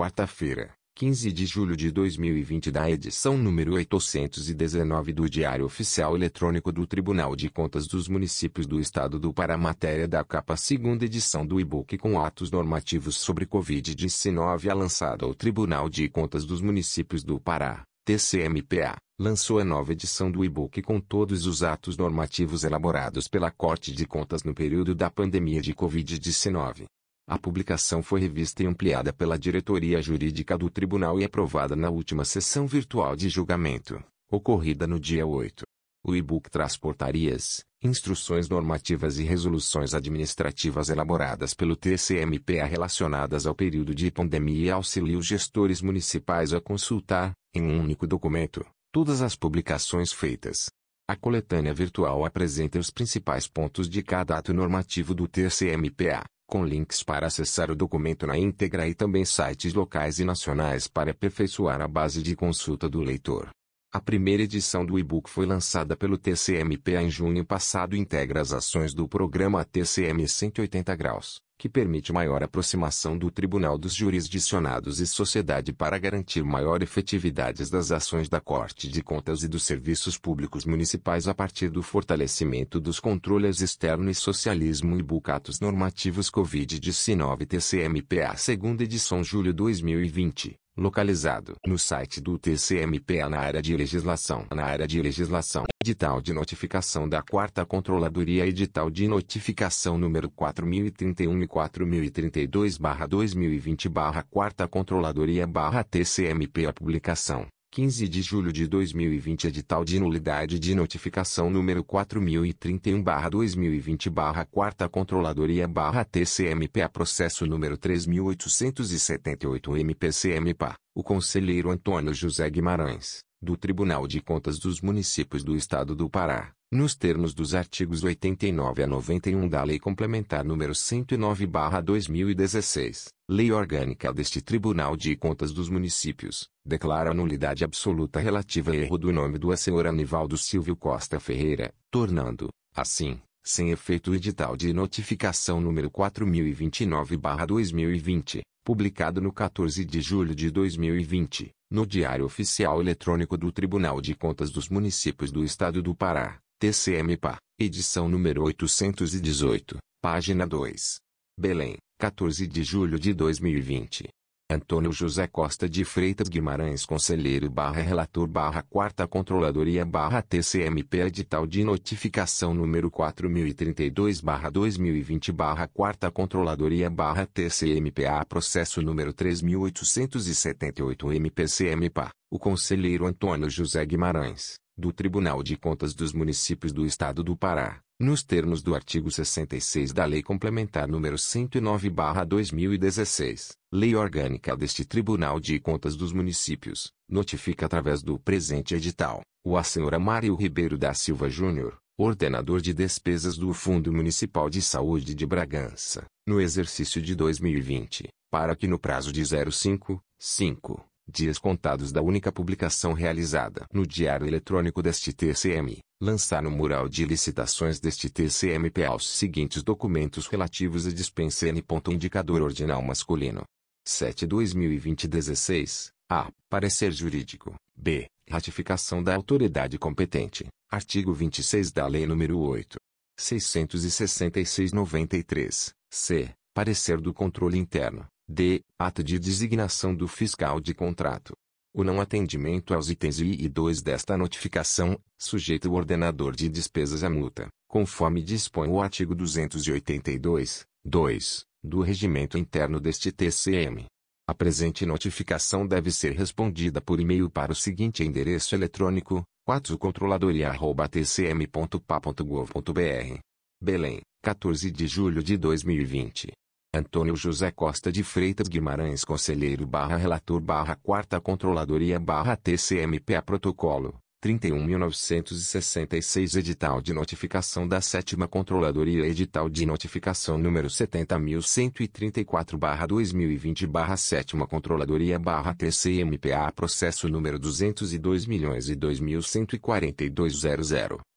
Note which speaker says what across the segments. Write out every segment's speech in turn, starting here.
Speaker 1: quarta-feira, 15 de julho de 2020 da edição número 819 do Diário Oficial Eletrônico do Tribunal de Contas dos Municípios do Estado do Pará matéria da capa segunda edição do e-book com atos normativos sobre Covid-19 a lançada ao Tribunal de Contas dos Municípios do Pará, TCMPA, lançou a nova edição do e-book com todos os atos normativos elaborados pela Corte de Contas no período da pandemia de Covid-19. A publicação foi revista e ampliada pela diretoria jurídica do tribunal e aprovada na última sessão virtual de julgamento, ocorrida no dia 8. O e-book traz portarias, instruções normativas e resoluções administrativas elaboradas pelo TCMPA relacionadas ao período de pandemia e auxilia os gestores municipais a consultar, em um único documento, todas as publicações feitas. A coletânea virtual apresenta os principais pontos de cada ato normativo do TCMPA, com links para acessar o documento na íntegra e também sites locais e nacionais para aperfeiçoar a base de consulta do leitor. A primeira edição do e-book foi lançada pelo TCMPA em junho passado e integra as ações do programa TCM 180 graus, que permite maior aproximação do Tribunal dos Jurisdicionados e sociedade para garantir maior efetividade das ações da Corte de Contas e dos serviços públicos municipais a partir do fortalecimento dos controles externo e socialismo e bucatos normativos Covid-19 TCMPA segunda edição julho 2020 localizado no site do TCMPA na área de legislação. Na área de legislação, edital de notificação da Quarta Controladoria edital de notificação número 4031 e 4032/2020 Quarta Controladoria TCMPA publicação 15 de julho de 2020 Edital de nulidade de notificação número 4031-2020-4 Controladoria-TCMPA Processo número 3878 MPCMPA O conselheiro Antônio José Guimarães, do Tribunal de Contas dos Municípios do Estado do Pará, nos termos dos artigos 89 a 91 da Lei Complementar número 109/2016, Lei Orgânica deste Tribunal de Contas dos Municípios, declara a nulidade absoluta relativa a erro do nome do senhor Anivaldo Silvio Costa Ferreira, tornando, assim, sem efeito o edital de notificação número 4029/2020, publicado no 14 de julho de 2020, no Diário Oficial Eletrônico do Tribunal de Contas dos Municípios do Estado do Pará TCM-PA, edição número 818, página 2. Belém, 14 de julho de 2020. Antônio José Costa de Freitas Guimarães Conselheiro barra Relator barra Quarta Controladoria barra TCMP Edital de Notificação número 4032 barra 2020 barra Quarta Controladoria barra TCMPA Processo número 3878 MPCMPA O Conselheiro Antônio José Guimarães do Tribunal de Contas dos Municípios do Estado do Pará, nos termos do artigo 66 da Lei Complementar nº 109/2016, Lei Orgânica deste Tribunal de Contas dos Municípios, notifica através do presente edital, o a senhora Mário Ribeiro da Silva Júnior, ordenador de despesas do Fundo Municipal de Saúde de Bragança, no exercício de 2020, para que no prazo de 05, 5, dias contados da única publicação realizada no Diário Eletrônico deste TCM, lançar no mural de licitações deste TCMPA os seguintes documentos relativos à dispensa N. Indicador Ordinal Masculino. 7-2020-16. A. Parecer jurídico. B. Ratificação da autoridade competente. Artigo 26 da Lei nº 8. 666-93. C. Parecer do controle interno. D. Ato de designação do fiscal de contrato. O não atendimento aos itens I e 2 desta notificação, sujeita o ordenador de despesas à multa, conforme dispõe o artigo 282, 2, do Regimento Interno deste TCM. A presente notificação deve ser respondida por e-mail para o seguinte endereço eletrônico, 4controladoria.tcm.pa.gov.br. Belém, 14 de julho de 2020. Antônio José Costa de Freitas Guimarães Conselheiro barra Relator barra Quarta Controladoria barra TCMPA Protocolo, 31.966 Edital de Notificação da Sétima Controladoria Edital de Notificação número 70.134 barra 2020 barra Sétima Controladoria barra TCMPA Processo número 202 milhões e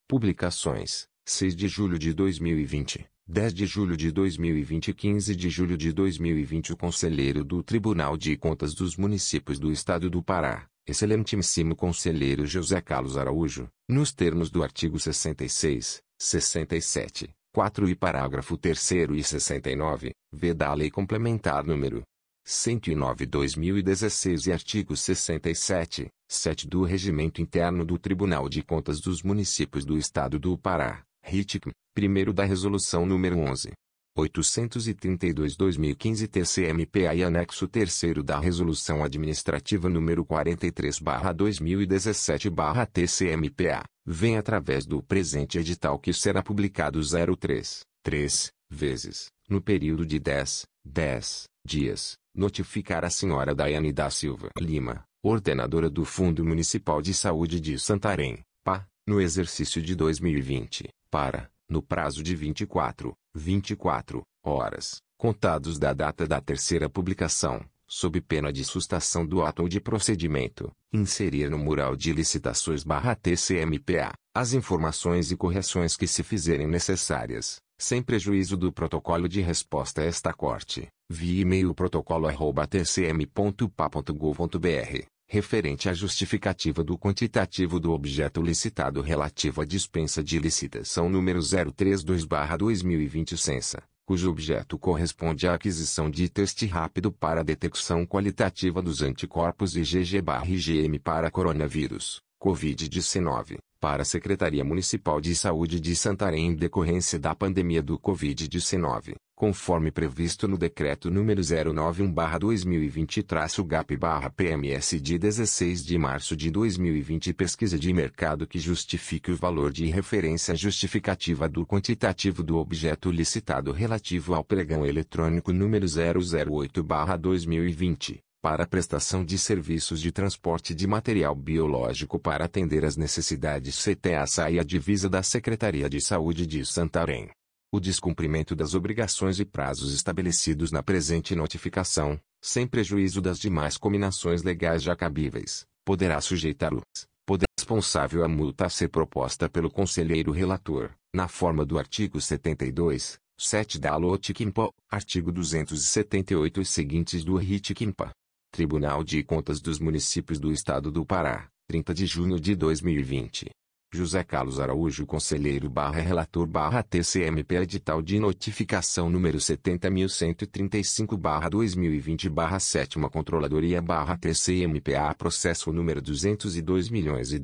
Speaker 1: Publicações, 6 de julho de 2020. 10 de julho de 2020 e 15 de julho de 2020 o conselheiro do Tribunal de Contas dos Municípios do Estado do Pará, excelentíssimo conselheiro José Carlos Araújo, nos termos do artigo 66, 67, 4 e parágrafo 3 e 69, v da Lei Complementar número 109/2016 e artigo 67, 7 do Regimento Interno do Tribunal de Contas dos Municípios do Estado do Pará, RITIC, primeiro da Resolução número 11. 832-2015 TCMPA e anexo 3 da Resolução Administrativa número 43-2017-TCMPA, vem através do presente edital que será publicado 03, 3, vezes, no período de 10, 10 dias, notificar a senhora Daiane da Silva Lima, ordenadora do Fundo Municipal de Saúde de Santarém, PA, no exercício de 2020, para, no prazo de 24, 24 horas, contados da data da terceira publicação, sob pena de sustação do ato ou de procedimento, inserir no mural de licitações barra TCMPA, as informações e correções que se fizerem necessárias, sem prejuízo do protocolo de resposta a esta corte, via e-mail protocolo@tcm.pa.gov.br referente à justificativa do quantitativo do objeto licitado relativo à dispensa de licitação número 032/2020 Censa, cujo objeto corresponde à aquisição de teste rápido para a detecção qualitativa dos anticorpos IgG/IgM para coronavírus, COVID-19, para a Secretaria Municipal de Saúde de Santarém em decorrência da pandemia do COVID-19 conforme previsto no Decreto número 091-2020-GAP-PMS de 16 de março de 2020 Pesquisa de mercado que justifique o valor de referência justificativa do quantitativo do objeto licitado relativo ao pregão eletrônico número 008-2020 para a prestação de serviços de transporte de material biológico para atender às necessidades CTA e a divisa da Secretaria de Saúde de Santarém o descumprimento das obrigações e prazos estabelecidos na presente notificação, sem prejuízo das demais cominações legais já cabíveis, poderá sujeitar-os, poder responsável a multa a ser proposta pelo conselheiro relator, na forma do artigo 72, 7 da LOTICIMPA, artigo 278 e seguintes do RITICIMPA. Tribunal de Contas dos Municípios do Estado do Pará, 30 de junho de 2020. José Carlos Araújo Conselheiro barra Relator barra TCMP Edital de Notificação número 70.135 barra 2020 barra 7 Controladoria barra TCMPA Processo número 202 milhões e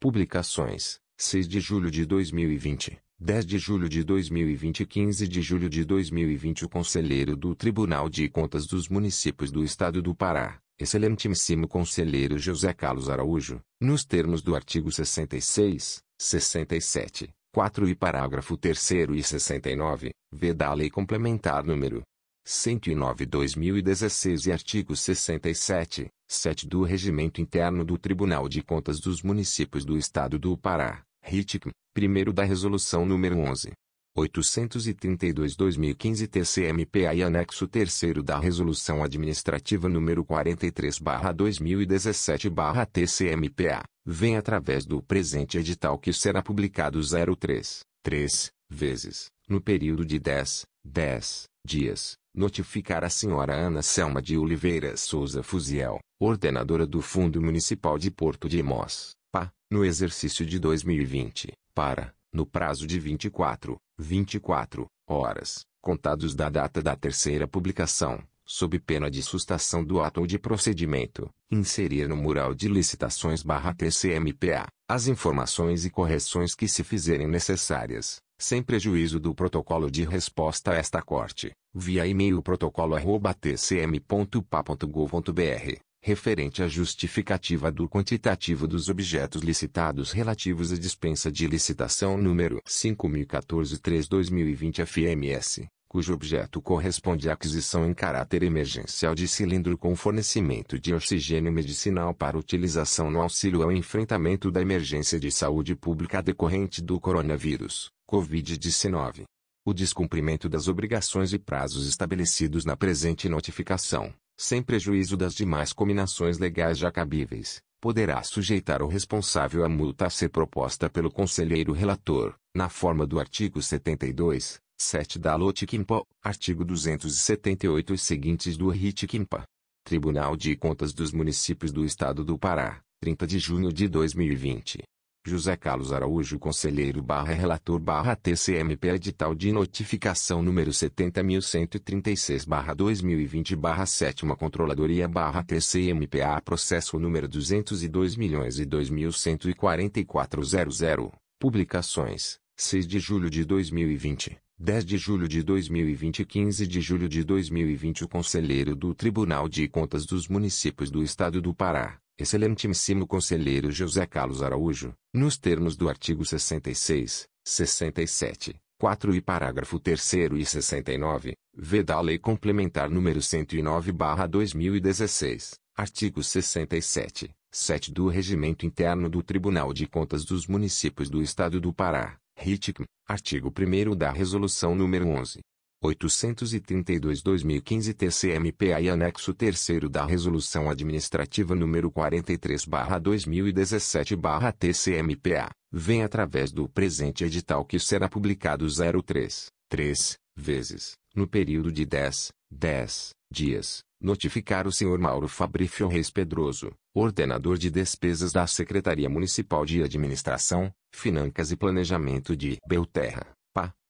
Speaker 1: Publicações, 6 de julho de 2020, 10 de julho de 2020 e 15 de julho de 2020 O Conselheiro do Tribunal de Contas dos Municípios do Estado do Pará Excelentíssimo Conselheiro José Carlos Araújo, nos termos do artigo 66, 67, 4 e parágrafo 3 e 69, v da Lei Complementar número 109/2016 e artigo 67, 7 do Regimento Interno do Tribunal de Contas dos Municípios do Estado do Pará, RITIC, primeiro da Resolução número 11. 832-2015 TCMPA e anexo 3 da Resolução Administrativa nº 43-2017-TCMPA, vem através do presente edital que será publicado 03, 3, vezes, no período de 10, 10 dias, notificar a senhora Ana Selma de Oliveira Souza Fuziel, ordenadora do Fundo Municipal de Porto de Mós, PA, no exercício de 2020, para no prazo de 24, 24 horas, contados da data da terceira publicação, sob pena de sustação do ato ou de procedimento, inserir no mural de licitações barra TCMPA, as informações e correções que se fizerem necessárias, sem prejuízo do protocolo de resposta a esta corte, via e-mail protocolo@tcm.pa.gov.br referente à justificativa do quantitativo dos objetos licitados relativos à dispensa de licitação número 5014-3-2020 FMS, cujo objeto corresponde à aquisição em caráter emergencial de cilindro com fornecimento de oxigênio medicinal para utilização no auxílio ao enfrentamento da emergência de saúde pública decorrente do coronavírus, Covid-19. O descumprimento das obrigações e prazos estabelecidos na presente notificação sem prejuízo das demais cominações legais já cabíveis, poderá sujeitar o responsável à multa a ser proposta pelo conselheiro relator, na forma do artigo 72, 7 da Lotiquimpa, artigo 278 e seguintes do RIT-QUIMPA. Tribunal de Contas dos Municípios do Estado do Pará, 30 de junho de 2020. José Carlos Araújo Conselheiro barra Relator barra TCMP Edital de Notificação número 70.136 barra 2020 barra 7 Controladoria barra TCMPA Processo número 202 milhões e 2.144.00 Publicações 6 de julho de 2020 10 de julho de 2020 e 15 de julho de 2020 O Conselheiro do Tribunal de Contas dos Municípios do Estado do Pará Excelentíssimo Conselheiro José Carlos Araújo, nos termos do artigo 66, 67, 4 e parágrafo 3 e 69, v da Lei Complementar número 109/2016, artigo 67, 7 do Regimento Interno do Tribunal de Contas dos Municípios do Estado do Pará, RITCM, artigo 1 da Resolução número 11, 832-2015 TCMPA e anexo 3 da Resolução Administrativa número 43/2017/TCMPA, vem através do presente edital que será publicado 03, 3, vezes, no período de 10, 10 dias, notificar o senhor Mauro Fabrício Reis Pedroso, ordenador de despesas da Secretaria Municipal de Administração, Finanças e Planejamento de Belterra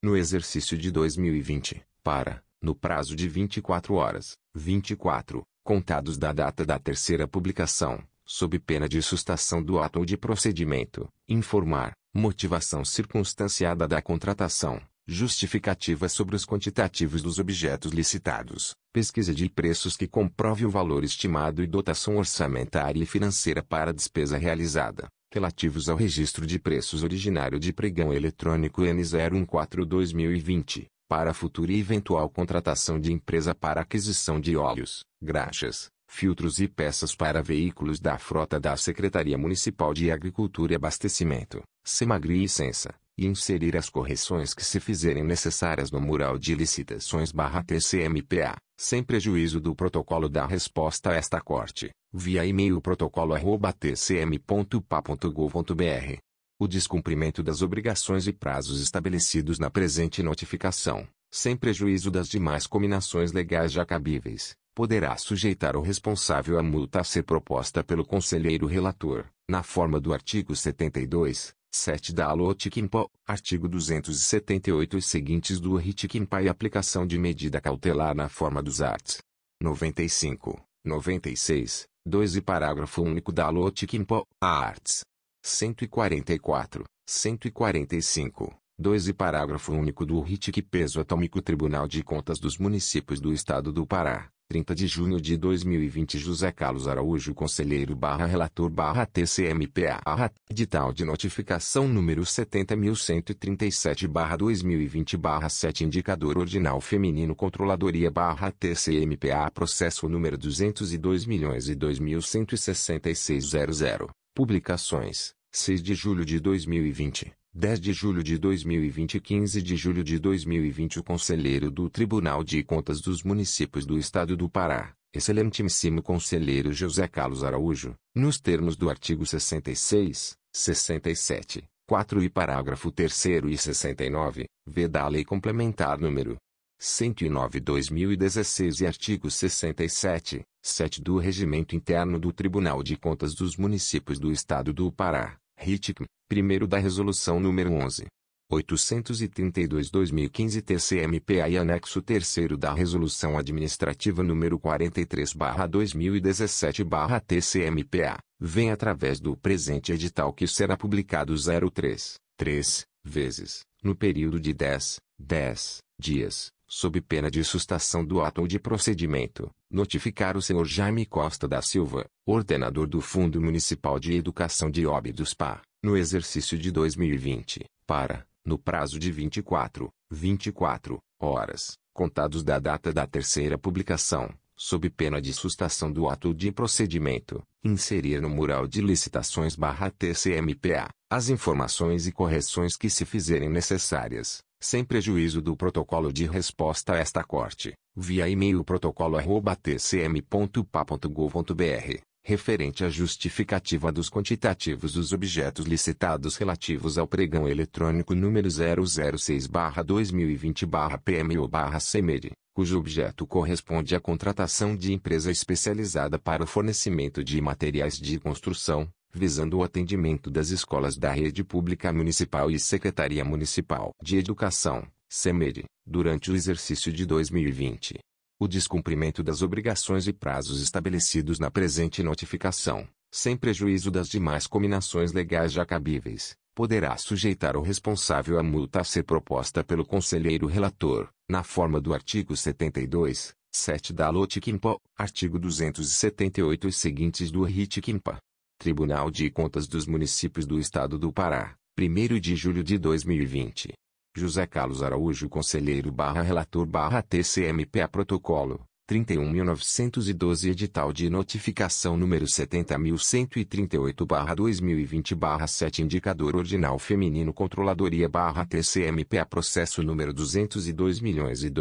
Speaker 1: no exercício de 2020, para, no prazo de 24 horas, 24, contados da data da terceira publicação, sob pena de sustação do ato ou de procedimento, informar, motivação circunstanciada da contratação, justificativa sobre os quantitativos dos objetos licitados, pesquisa de preços que comprove o valor estimado e dotação orçamentária e financeira para a despesa realizada, relativos ao registro de preços originário de pregão eletrônico N014-2020, para futura e eventual contratação de empresa para aquisição de óleos, graxas, filtros e peças para veículos da frota da Secretaria Municipal de Agricultura e Abastecimento, Semagri e Censa, e inserir as correções que se fizerem necessárias no mural de licitações/TCMPA, sem prejuízo do protocolo da resposta a esta corte, via e-mail protocolo@tcm.pa.gov.br. O descumprimento das obrigações e prazos estabelecidos na presente notificação, sem prejuízo das demais combinações legais já cabíveis, poderá sujeitar o responsável à multa a ser proposta pelo conselheiro relator, na forma do artigo 72, 7 da Alotiquimpa, artigo 278 e seguintes do Ritiquimpa e aplicação de medida cautelar na forma dos arts. 95, 96, 2 e parágrafo único da Alotiquimpa, arts. 144, 145, 2 e parágrafo único do RITIC Peso Atômico Tribunal de Contas dos Municípios do Estado do Pará. 30 de junho de 2020 José Carlos Araújo Conselheiro barra Relator barra TCMPA Edital de Notificação número 70.137 barra 2020 barra 7 Indicador Ordinal Feminino Controladoria barra TCMPA Processo número 202 milhões e 2.166.00 Publicações 6 de julho de 2020 10 de julho de 2020 e 15 de julho de 2020 o Conselheiro do Tribunal de Contas dos Municípios do Estado do Pará, Excelentíssimo Conselheiro José Carlos Araújo, nos termos do artigo 66, 67, 4 e parágrafo 3 e 69, v da Lei Complementar número 109/2016 e artigo 67, 7 do Regimento Interno do Tribunal de Contas dos Municípios do Estado do Pará, RITIC, primeiro da Resolução nº 11. 832-2015 TCMPA e anexo 3 da Resolução Administrativa nº 43/2017/TCMPA, vem através do presente edital que será publicado 03, 3, vezes, no período de 10, 10 dias, sob pena de sustação do ato ou de procedimento, notificar o senhor Jaime Costa da Silva, ordenador do Fundo Municipal de Educação de Óbidos PA, no exercício de 2020, para, no prazo de 24, 24 horas, contados da data da terceira publicação, sob pena de sustação do ato de procedimento, inserir no mural de licitações/TCMPA as informações e correções que se fizerem necessárias sem prejuízo do protocolo de resposta a esta corte, via e-mail protocolo@tcm.pa.gov.br, referente à justificativa dos quantitativos dos objetos licitados relativos ao pregão eletrônico número 006-2020-PMO-CEMED, cujo objeto corresponde à contratação de empresa especializada para o fornecimento de materiais de construção, visando o atendimento das escolas da rede pública municipal e Secretaria Municipal de Educação, SEMED, durante o exercício de 2020 o descumprimento das obrigações e prazos estabelecidos na presente notificação, sem prejuízo das demais combinações legais já cabíveis, poderá sujeitar o responsável à multa a ser proposta pelo conselheiro relator, na forma do artigo 72, 7 da LOTICIMPA, artigo 278 e seguintes do RITICIMPA. Tribunal de Contas dos Municípios do Estado do Pará, 1 de julho de 2020. José Carlos Araújo Conselheiro barra Relator barra TCMPA Protocolo, 31.912 Edital de Notificação número 70.138 barra 2020 barra 7 Indicador Ordinal Feminino Controladoria barra TCMPA Processo número 202 milhões e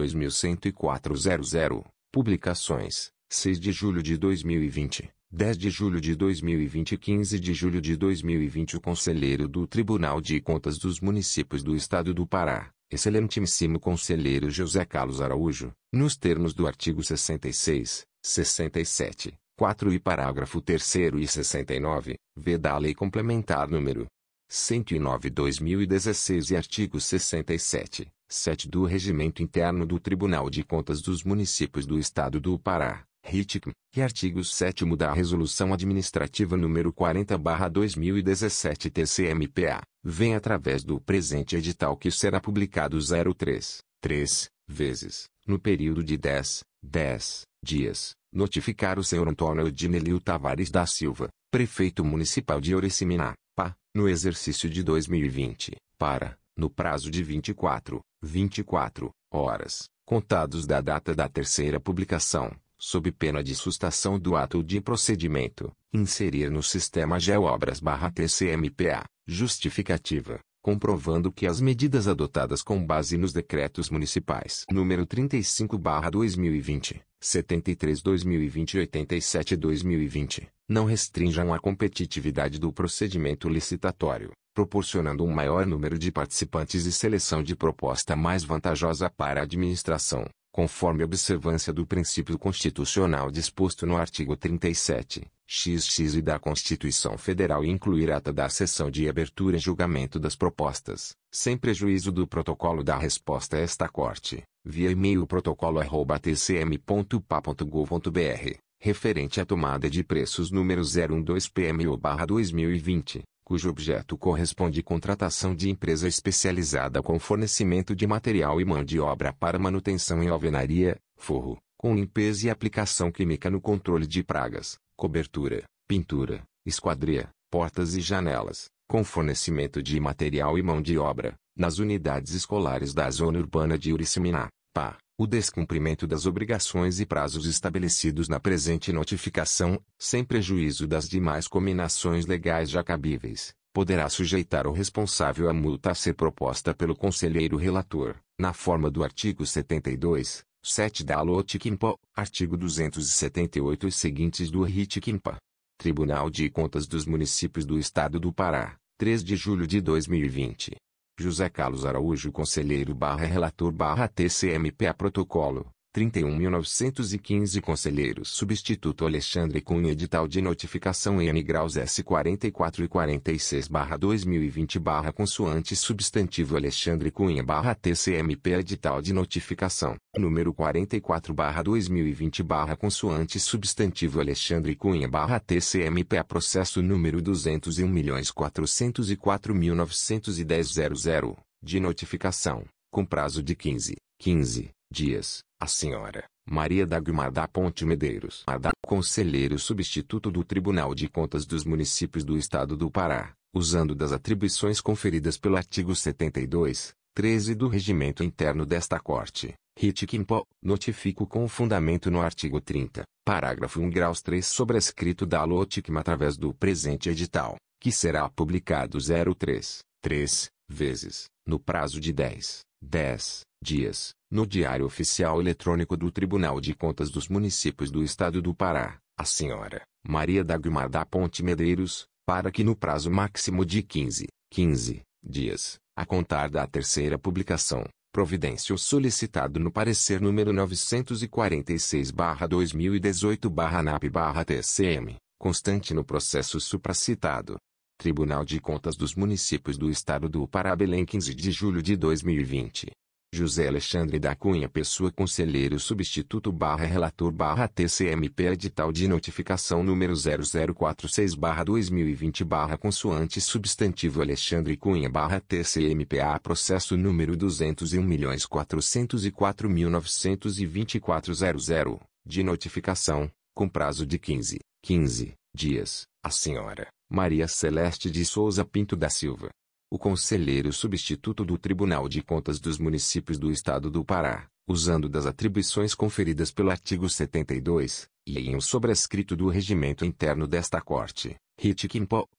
Speaker 1: Publicações, 6 de julho de 2020. 10 de julho de 2020 e 15 de julho de 2020 o Conselheiro do Tribunal de Contas dos Municípios do Estado do Pará, excelentíssimo Conselheiro José Carlos Araújo, nos termos do artigo 66, 67, 4 e parágrafo 3 e 69, v da Lei Complementar número 109/2016 e artigo 67, 7 do Regimento Interno do Tribunal de Contas dos Municípios do Estado do Pará, RITICM, e artigo 7 da Resolução Administrativa nº 40/2017 TCMPA, vem através do presente edital que será publicado 03, 3, vezes, no período de 10, 10 dias, notificar o senhor Antônio Edinelio Tavares da Silva, prefeito municipal de Oriciminá, PA, no exercício de 2020, para, no prazo de 24, 24 horas, contados da data da terceira publicação, sob pena de sustação do ato de procedimento, inserir no sistema GeoObras/TCMPA, justificativa, comprovando que as medidas adotadas com base nos decretos municipais número 35/2020, 73/2020 e 87/2020, não restringam a competitividade do procedimento licitatório, proporcionando um maior número de participantes e seleção de proposta mais vantajosa para a administração conforme observância do princípio constitucional disposto no artigo 37, XX e da Constituição Federal e incluir ata da sessão de abertura e julgamento das propostas, sem prejuízo do protocolo da resposta a esta Corte, via e-mail protocolo@tcm.pa.gov.br, referente à tomada de preços número 012 PMO/2020 cujo objeto corresponde contratação de empresa especializada com fornecimento de material e mão de obra para manutenção em alvenaria, forro, com limpeza e aplicação química no controle de pragas, cobertura, pintura, esquadria, portas e janelas, com fornecimento de material e mão de obra, nas unidades escolares da zona urbana de Uriciminá, PA o descumprimento das obrigações e prazos estabelecidos na presente notificação, sem prejuízo das demais combinações legais já cabíveis, poderá sujeitar o responsável à multa a ser proposta pelo conselheiro relator, na forma do artigo 72, 7 da LOTICIMPA, artigo 278 e seguintes do RITICIMPA. Tribunal de Contas dos Municípios do Estado do Pará, 3 de julho de 2020. José Carlos Araújo Conselheiro barra Relator barra TCMPA Protocolo, 31.915 Conselheiros Substituto Alexandre Cunha Edital de Notificação N graus S 44 e 46 barra 2020 barra Consoante Substantivo Alexandre Cunha barra TCMP Edital de Notificação, número 44 barra 2020 barra Consoante Substantivo Alexandre Cunha barra TCMP Processo número 201.404.910.00, de notificação, com prazo de 15, 15 dias, a senhora Maria Dagmar da Ponte Medeiros, da Conselheiro Substituto do Tribunal de Contas dos Municípios do Estado do Pará, usando das atribuições conferidas pelo artigo 72, 13 do Regimento Interno desta Corte, Ritquimpo, notifico com fundamento no artigo 30, parágrafo 1 graus 3 sobrescrito da LOTICM através do presente edital, que será publicado 03, 3, vezes, no prazo de 10, 10 dias, no Diário Oficial Eletrônico do Tribunal de Contas dos Municípios do Estado do Pará, a senhora Maria Dagmar da Ponte Medeiros, para que no prazo máximo de 15, 15 dias, a contar da terceira publicação, providência o solicitado no parecer número 940-2018-NAP-TCM, constante no processo supracitado. Tribunal de Contas dos Municípios do Estado do Pará Belém 15 de julho de 2020. José Alexandre da Cunha Pessoa Conselheiro Substituto barra Relator barra TCMP Edital de Notificação número 0046 barra 2020 barra Consoante Substantivo Alexandre Cunha barra TCMPA Processo número 201.404.924.00 de notificação, com prazo de 15, 15 dias, a senhora Maria Celeste de Souza Pinto da Silva o conselheiro substituto do Tribunal de Contas dos Municípios do Estado do Pará, usando das atribuições conferidas pelo artigo 72, e em um sobrescrito do regimento interno desta Corte, RIT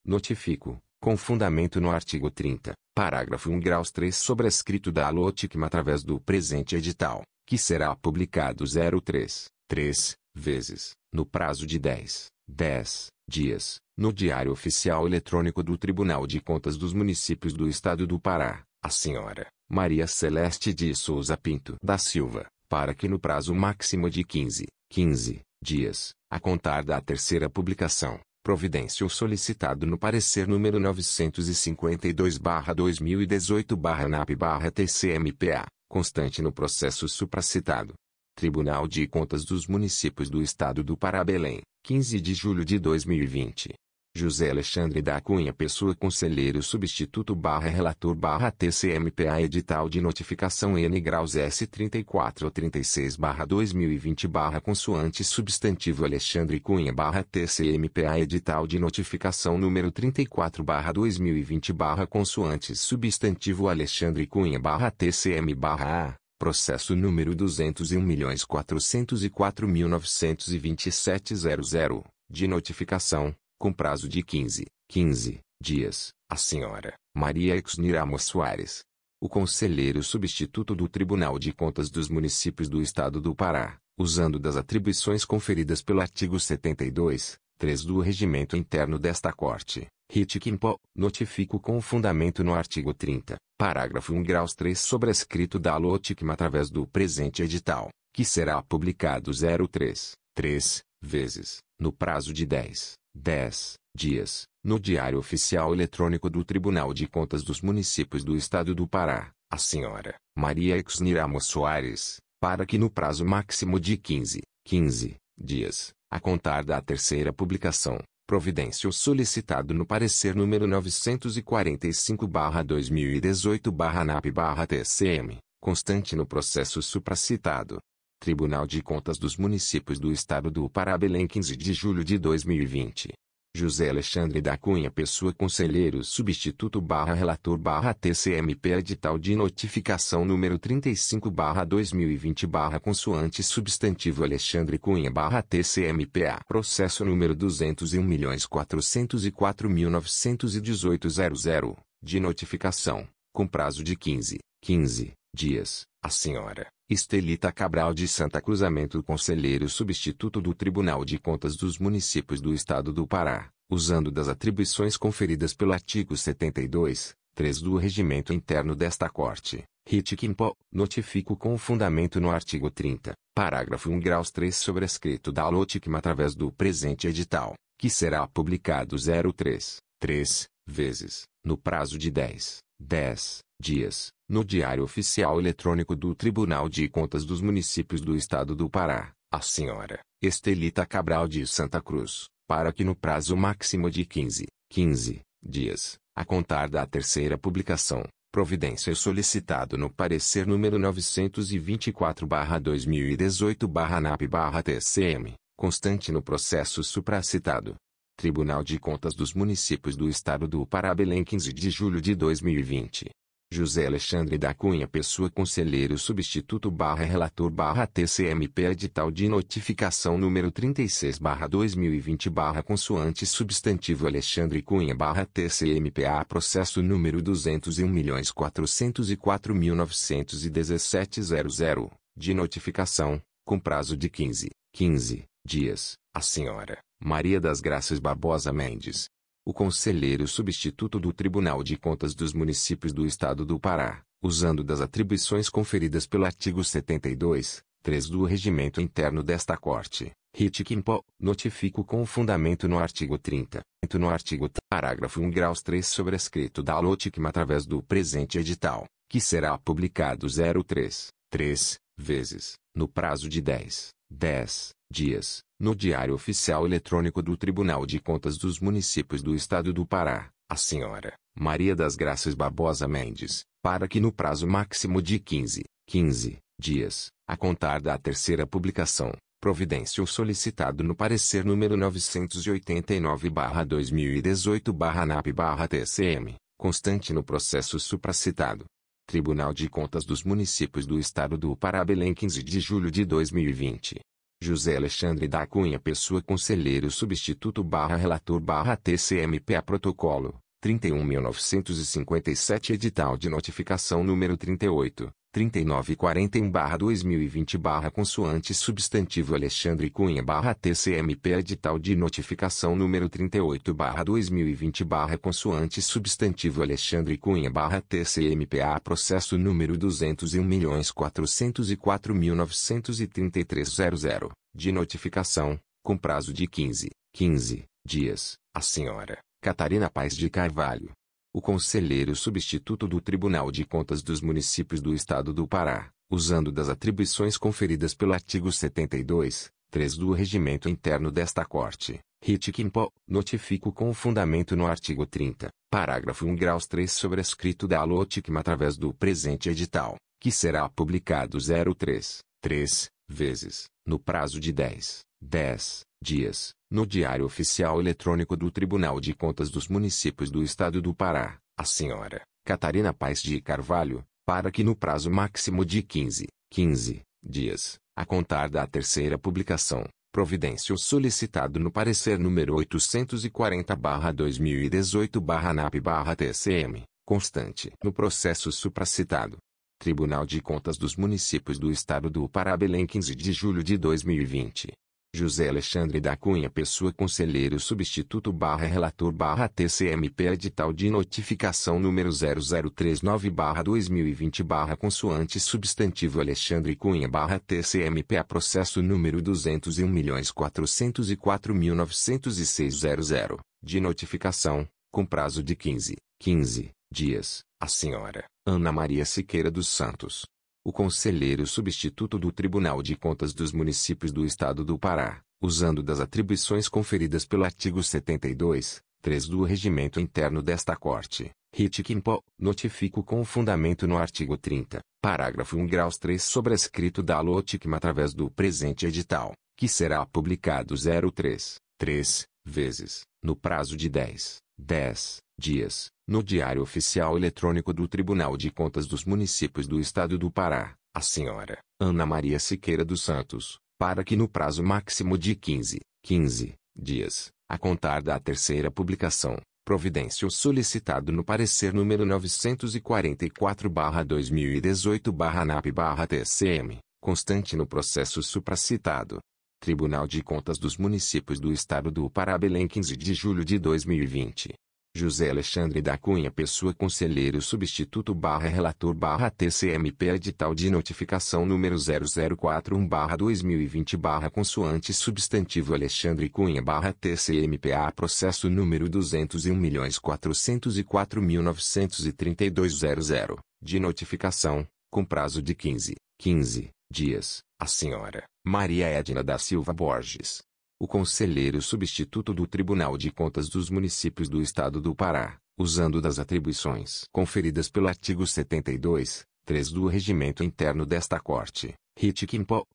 Speaker 1: notifico, com fundamento no artigo 30, parágrafo 1 graus 3 sobrescrito da Aloticma através do presente edital, que será publicado 03, 3, vezes, no prazo de 10, 10 dias, no Diário Oficial Eletrônico do Tribunal de Contas dos Municípios do Estado do Pará, a senhora Maria Celeste de Souza Pinto da Silva, para que no prazo máximo de 15, 15 dias, a contar da terceira publicação, providência o solicitado no parecer número 958-2018-NAP-TCMPA, constante no processo supracitado. Tribunal de Contas dos Municípios do Estado do Pará Belém, 15 de julho de 2020. José Alexandre da Cunha Pessoa Conselheiro Substituto barra Relator barra TCMPA Edital de Notificação N graus S 34 ou 36 barra 2020 barra Consoante Substantivo Alexandre Cunha barra TCMPA Edital de Notificação número 34 barra 2020 barra Consoante Substantivo Alexandre Cunha barra TCM barra A Processo número 201.404.927.00, de notificação, com prazo de 15, 15 dias, a senhora Maria Exnir Amos Soares. O conselheiro substituto do Tribunal de Contas dos Municípios do Estado do Pará, usando das atribuições conferidas pelo artigo 72, 3 do Regimento Interno desta Corte, RIT Quimpo, notifico com fundamento no artigo 30, parágrafo 1 graus 3 sobrescrito da Aloticma através do presente edital, que será publicado 03, 3, vezes, no prazo de 10, 10 dias, no Diário Oficial Eletrônico do Tribunal de Contas dos Municípios do Estado do Pará, a senhora Maria Exniramo Soares, para que no prazo máximo de 15, 15 dias, a contar da terceira publicação, providência solicitado no parecer número 945-2018-NAP-TCM, constante no processo supracitado. Tribunal de Contas dos Municípios do Estado do Pará Belém 15 de julho de 2020. José Alexandre da Cunha Pessoa Conselheiro Substituto barra Relator barra TCMP Edital de Notificação número 35 barra 2020 barra Consoante Substantivo Alexandre Cunha barra TCMPA Processo número 201.404.918.00 de notificação, com prazo de 15, 15 dias, a senhora Estelita Cabral de Santa Cruzamento Conselheiro Substituto do Tribunal de Contas dos Municípios do Estado do Pará, usando das atribuições conferidas pelo artigo 72, 3 do Regimento Interno desta Corte, RIT notifico com fundamento no artigo 30, parágrafo 1 graus 3 sobrescrito da Aloticma através do presente edital, que será publicado 03, 3, vezes, no prazo de 10, 10 dias, no Diário Oficial Eletrônico do Tribunal de Contas dos Municípios do Estado do Pará, a senhora Estelita Cabral de Santa Cruz, para que no prazo máximo de 15, 15 dias, a contar da terceira publicação, providência solicitado no parecer número 924/2018/NAP/TCM, constante no processo supracitado. Tribunal de Contas dos Municípios do Estado do Pará Belém 15 de julho de 2020. José Alexandre da Cunha Pessoa Conselheiro Substituto barra Relator barra TCMP Edital de Notificação número 36 barra 2020 barra Consoante Substantivo Alexandre Cunha barra TCMPA Processo número 201.404.917.00 de notificação, com prazo de 15, 15 dias, a senhora Maria das Graças Barbosa Mendes, o conselheiro substituto do Tribunal de Contas dos Municípios do Estado do Pará, usando das atribuições conferidas pelo artigo 72, 3 do Regimento Interno desta Corte, RIT Quimpo, notifico com fundamento no artigo 30, no artigo parágrafo 1 graus 3 sobrescrito da LOTICM através do presente edital, que será publicado 03, 3, vezes, no prazo de 10, 10 dias, no Diário Oficial Eletrônico do Tribunal de Contas dos Municípios do Estado do Pará, a senhora Maria das Graças Barbosa Mendes, para que no prazo máximo de 15, 15 dias, a contar da terceira publicação, providência o solicitado no parecer número 989/2018/NAP/TCM, constante no processo supracitado. Tribunal de Contas dos Municípios do Estado do Pará Belém 15 de julho de 2020. José Alexandre da Cunha Pessoa Conselheiro Substituto barra Relator barra TCMPA Protocolo, 31.957 Edital de Notificação número 38, 3941 barra 2020 barra Consoante Substantivo Alexandre Cunha barra TCMP Edital de Notificação número 38 barra 2020 barra Consoante Substantivo Alexandre Cunha barra TCMPA Processo número 201.404.933.00, de notificação, com prazo de 15, 15 dias, a senhora Catarina Paz de Carvalho. O conselheiro substituto do Tribunal de Contas dos Municípios do Estado do Pará, usando das atribuições conferidas pelo artigo 72, 3 do Regimento Interno desta Corte, RIT Quimpo, notifico com fundamento no artigo 30, parágrafo 1 graus 3 sobrescrito da ALOTICM através do presente edital, que será publicado 03, 3, vezes, no prazo de 10, 10 dias, no Diário Oficial Eletrônico do Tribunal de Contas dos Municípios do Estado do Pará, a senhora Catarina Paes de Carvalho, para que no prazo máximo de 15, 15 dias, a contar da terceira publicação, providência o solicitado no parecer número 840/2018/NAP/TCM, constante no processo supracitado. Tribunal de Contas dos Municípios do Estado do Pará Belém 15 de julho de 2020. José Alexandre da Cunha Pessoa Conselheiro Substituto barra Relator barra TCMP Edital de Notificação número 0039 barra 2020 barra Consoante Substantivo Alexandre Cunha barra TCMP a Processo número 201.404.906.00, de notificação, com prazo de 15, 15 dias, a senhora Ana Maria Siqueira dos Santos, o conselheiro substituto do Tribunal de Contas dos Municípios do Estado do Pará, usando das atribuições conferidas pelo artigo 72, 3 do Regimento Interno desta Corte, RIT Quimpo, notifico com fundamento no artigo 30, parágrafo 1 graus 3 sobrescrito da LOTICM através do presente edital, que será publicado 03, 3, vezes, no prazo de 10, 10 dias, no Diário Oficial Eletrônico do Tribunal de Contas dos Municípios do Estado do Pará, a senhora Ana Maria Siqueira dos Santos, para que no prazo máximo de 15, 15 dias, a contar da terceira publicação, providência o solicitado no parecer número 944/2018/NAP/TCM, constante no processo supracitado. Tribunal de Contas dos Municípios do Estado do Pará Belém 15 de julho de 2020. José Alexandre da Cunha Pessoa Conselheiro Substituto barra Relator barra TCMP Edital de Notificação número 0041 barra 2020 barra Consoante Substantivo Alexandre Cunha barra TCMPA Processo número 201.404.932.00, de notificação, com prazo de 15, 15 dias, a senhora Maria Edna da Silva Borges o conselheiro substituto do Tribunal de Contas dos Municípios do Estado do Pará, usando das atribuições conferidas pelo artigo 72, 3 do Regimento Interno desta Corte, RIT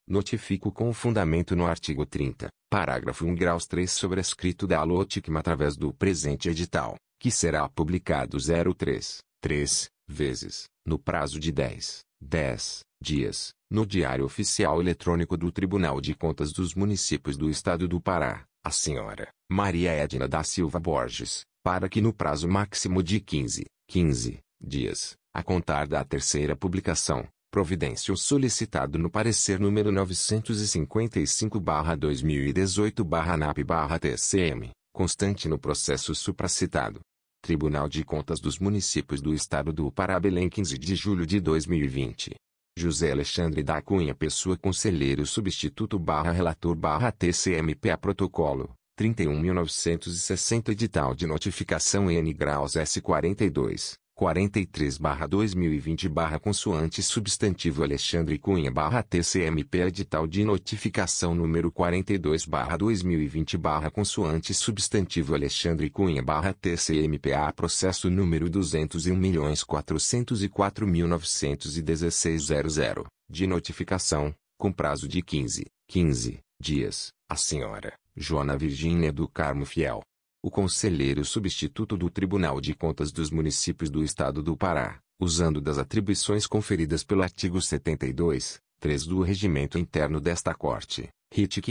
Speaker 1: notifico com fundamento no artigo 30, parágrafo 1 graus 3 sobrescrito da ALOTICM através do presente edital, que será publicado 03, 3, vezes, no prazo de 10, 10 dias, no Diário Oficial Eletrônico do Tribunal de Contas dos Municípios do Estado do Pará, a senhora Maria Edna da Silva Borges, para que no prazo máximo de 15, 15 dias, a contar da terceira publicação, providência o solicitado no parecer número 955-2018-NAP-TCM, constante no processo supracitado. Tribunal de Contas dos Municípios do Estado do Pará Belém 15 de julho de 2020. José Alexandre da Cunha Pessoa Conselheiro Substituto barra Relator barra TCMPA Protocolo, 31.960 Edital de Notificação N graus S42, 43-2020 barra consoante substantivo Alexandre Cunha barra TCMP edital de notificação número 42 barra 2020 barra consoante substantivo Alexandre Cunha barra TCMPA processo número 201.404.916.00 de notificação, com prazo de 15, 15 dias, a senhora Joana Virgínia do Carmo Fiel o conselheiro substituto do Tribunal de Contas dos Municípios do Estado do Pará, usando das atribuições conferidas pelo artigo 72, 3 do Regimento Interno desta Corte, RIT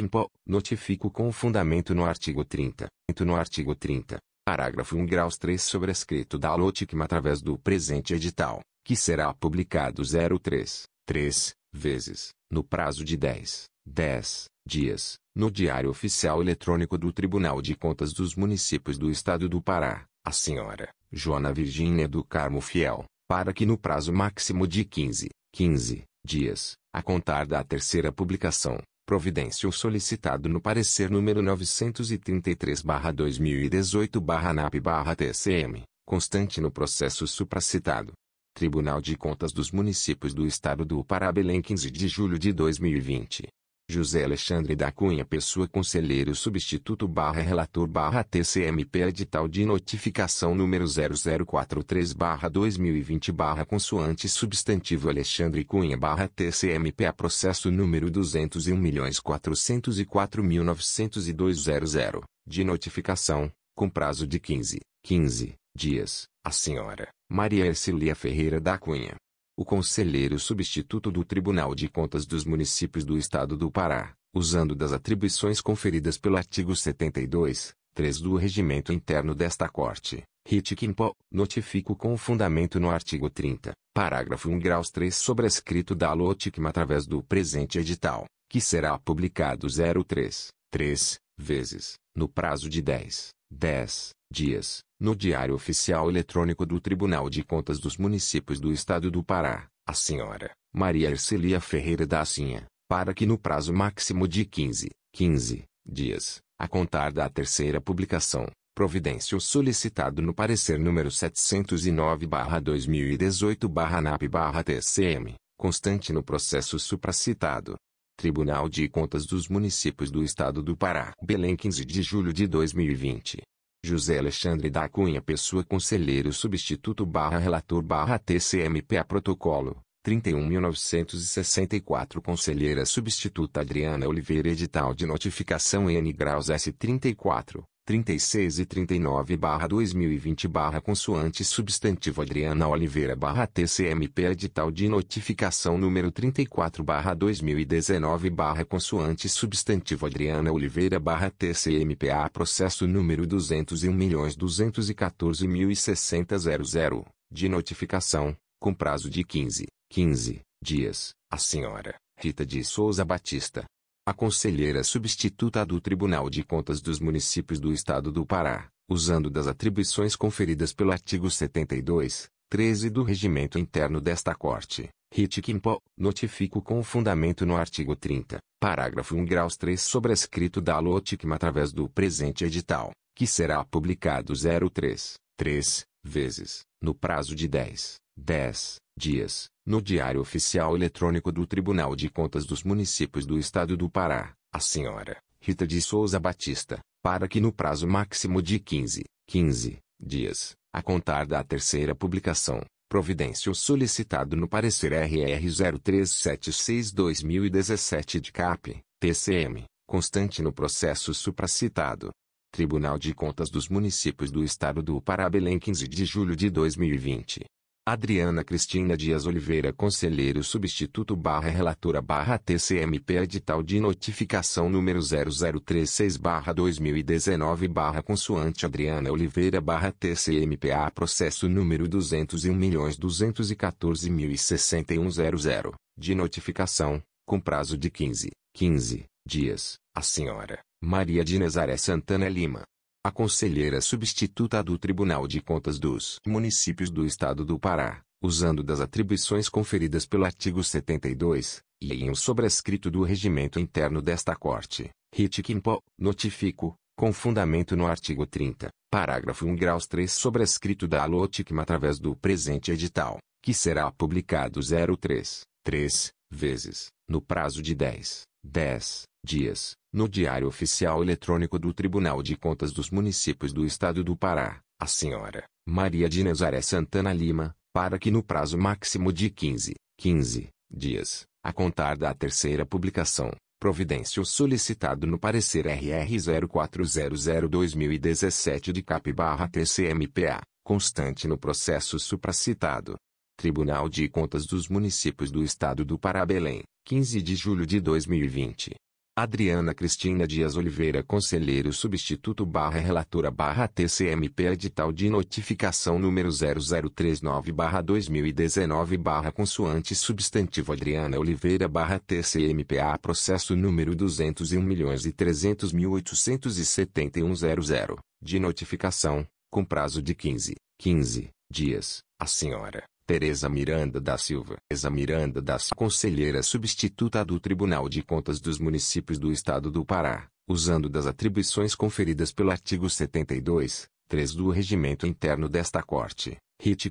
Speaker 1: notifico com fundamento no artigo 30, no artigo 30, parágrafo 1 graus 3 sobrescrito da LOTICM através do presente edital, que será publicado 03, 3, vezes, no prazo de 10, 10 dias, no Diário Oficial Eletrônico do Tribunal de Contas dos Municípios do Estado do Pará, a senhora Joana Virgínia do Carmo Fiel, para que no prazo máximo de 15, 15 dias, a contar da terceira publicação, providência o solicitado no parecer número 933-2018-NAP-TCM, constante no processo supracitado. Tribunal de Contas dos Municípios do Estado do Pará Belém 15 de julho de 2020. José Alexandre da Cunha Pessoa Conselheiro Substituto barra Relator barra TCMP Edital de Notificação número 0043 barra 2020 barra Consoante Substantivo Alexandre Cunha barra TCMP a Processo número 201.404.902.00 de notificação, com prazo de 15, 15 dias, a senhora Maria Ercilia Ferreira da Cunha o conselheiro substituto do Tribunal de Contas dos Municípios do Estado do Pará, usando das atribuições conferidas pelo artigo 72, 3 do Regimento Interno desta Corte, RIT Quimpo, notifico com fundamento no artigo 30, parágrafo 1 graus 3 sobrescrito da LOTICM através do presente edital, que será publicado 03, 3, vezes, no prazo de 10, 10 dias, no Diário Oficial Eletrônico do Tribunal de Contas dos Municípios do Estado do Pará, a senhora Maria Ercelia Ferreira da Assinha, para que no prazo máximo de 15, 15 dias, a contar da terceira publicação, providência o solicitado no parecer número 709/2018/NAP/TCM, constante no processo supracitado. Tribunal de Contas dos Municípios do Estado do Pará, Belém 15 de julho de 2020. José Alexandre da Cunha Pessoa Conselheiro Substituto barra Relator barra TCMPA Protocolo, 31.964 Conselheira Substituta Adriana Oliveira Edital de Notificação N graus S34, 36 e 39 barra 2020 barra consoante substantivo Adriana Oliveira barra TCMP edital de notificação número 34 barra 2019 barra consoante substantivo Adriana Oliveira barra TCMPA processo número 201.214.060.00 de notificação, com prazo de 15, 15 dias, a senhora Rita de Souza Batista a conselheira substituta do Tribunal de Contas dos Municípios do Estado do Pará, usando das atribuições conferidas pelo artigo 72, 13 do Regimento Interno desta Corte, RIT notifico com fundamento no artigo 30, parágrafo 1 graus 3 sobrescrito da LOTICM através do presente edital, que será publicado 03, 3, vezes, no prazo de 10, 10 dias, no Diário Oficial Eletrônico do Tribunal de Contas dos Municípios do Estado do Pará, a senhora Rita de Souza Batista, para que no prazo máximo de 15, 15 dias, a contar da terceira publicação, providência o solicitado no parecer RR 0376-2017 de CAP, TCM, constante no processo supracitado. Tribunal de Contas dos Municípios do Estado do Pará Belém 15 de julho de 2020. Adriana Cristina Dias Oliveira Conselheiro Substituto barra Relatora barra TCMP Edital de Notificação número 0036 barra 2019 barra Consoante Adriana Oliveira barra TCMPA Processo número 201.214.06100 de notificação, com prazo de 15, 15 dias, a senhora Maria de Nazaré Santana Lima a conselheira substituta do Tribunal de Contas dos Municípios do Estado do Pará, usando das atribuições conferidas pelo artigo 72, e em um sobrescrito do regimento interno desta Corte, RIT notifico, com fundamento no artigo 30, parágrafo 1 graus 3 sobrescrito da Aloticma através do presente edital, que será publicado 03, 3, vezes, no prazo de 10, 10 dias, no Diário Oficial Eletrônico do Tribunal de Contas dos Municípios do Estado do Pará, a senhora Maria de Nazaré Santana Lima, para que no prazo máximo de 15, 15 dias, a contar da terceira publicação, providência solicitado no parecer RR 0400-2017 de CAP-TCMPA, constante no processo supracitado. Tribunal de Contas dos Municípios do Estado do Pará Belém, 15 de julho de 2020. Adriana Cristina Dias Oliveira Conselheiro Substituto barra Relatora barra TCMP Edital de Notificação número 0039 barra 2019 barra Consoante Substantivo Adriana Oliveira barra TCMPA Processo número 201.300.871.00 de notificação, com prazo de 15, 15 dias, a senhora Tereza Miranda da Silva. Tereza Miranda da Silva, conselheira substituta do Tribunal de Contas dos Municípios do Estado do Pará, usando das atribuições conferidas pelo artigo 72, 3 do Regimento Interno desta Corte. RIT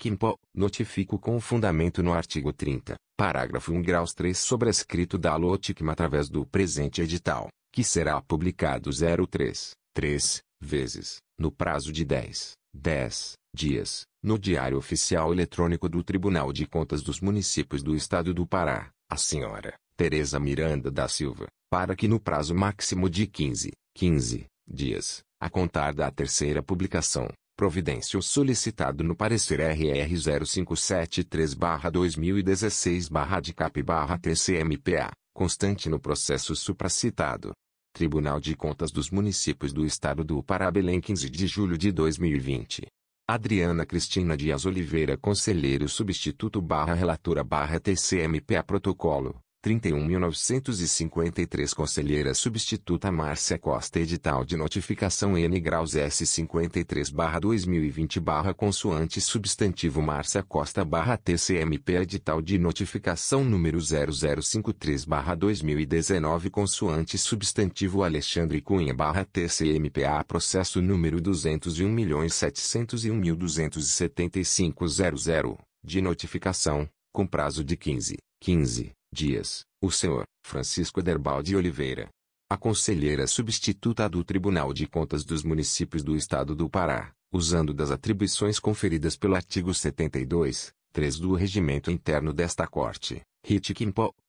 Speaker 1: notifico com fundamento no artigo 30, parágrafo 1 graus 3 sobrescrito da Aloticma através do presente edital, que será publicado 03, 3, vezes, no prazo de 10, 10 dias, no Diário Oficial Eletrônico do Tribunal de Contas dos Municípios do Estado do Pará, a senhora Tereza Miranda da Silva, para que no prazo máximo de 15, 15 dias, a contar da terceira publicação, providência solicitado no parecer RR 0573-2016-DCAP-TCMPA, constante no processo supracitado. Tribunal de Contas dos Municípios do Estado do Pará Belém 15 de julho de 2020. Adriana Cristina Dias Oliveira Conselheiro Substituto barra Relatora barra TCMPA Protocolo 31.953 Conselheira Substituta Márcia Costa Edital de Notificação N graus S53 barra 2020 barra Consoante Substantivo Márcia Costa barra TCMP Edital de Notificação número 0053 barra 2019 Consoante Substantivo Alexandre Cunha barra TCMPA Processo número 201.701.275.00 de notificação, com prazo de 15, 15 dias, o senhor Francisco Ederbaldi Oliveira. A conselheira substituta do Tribunal de Contas dos Municípios do Estado do Pará, usando das atribuições conferidas pelo artigo 72, 3 do Regimento Interno desta Corte, RIT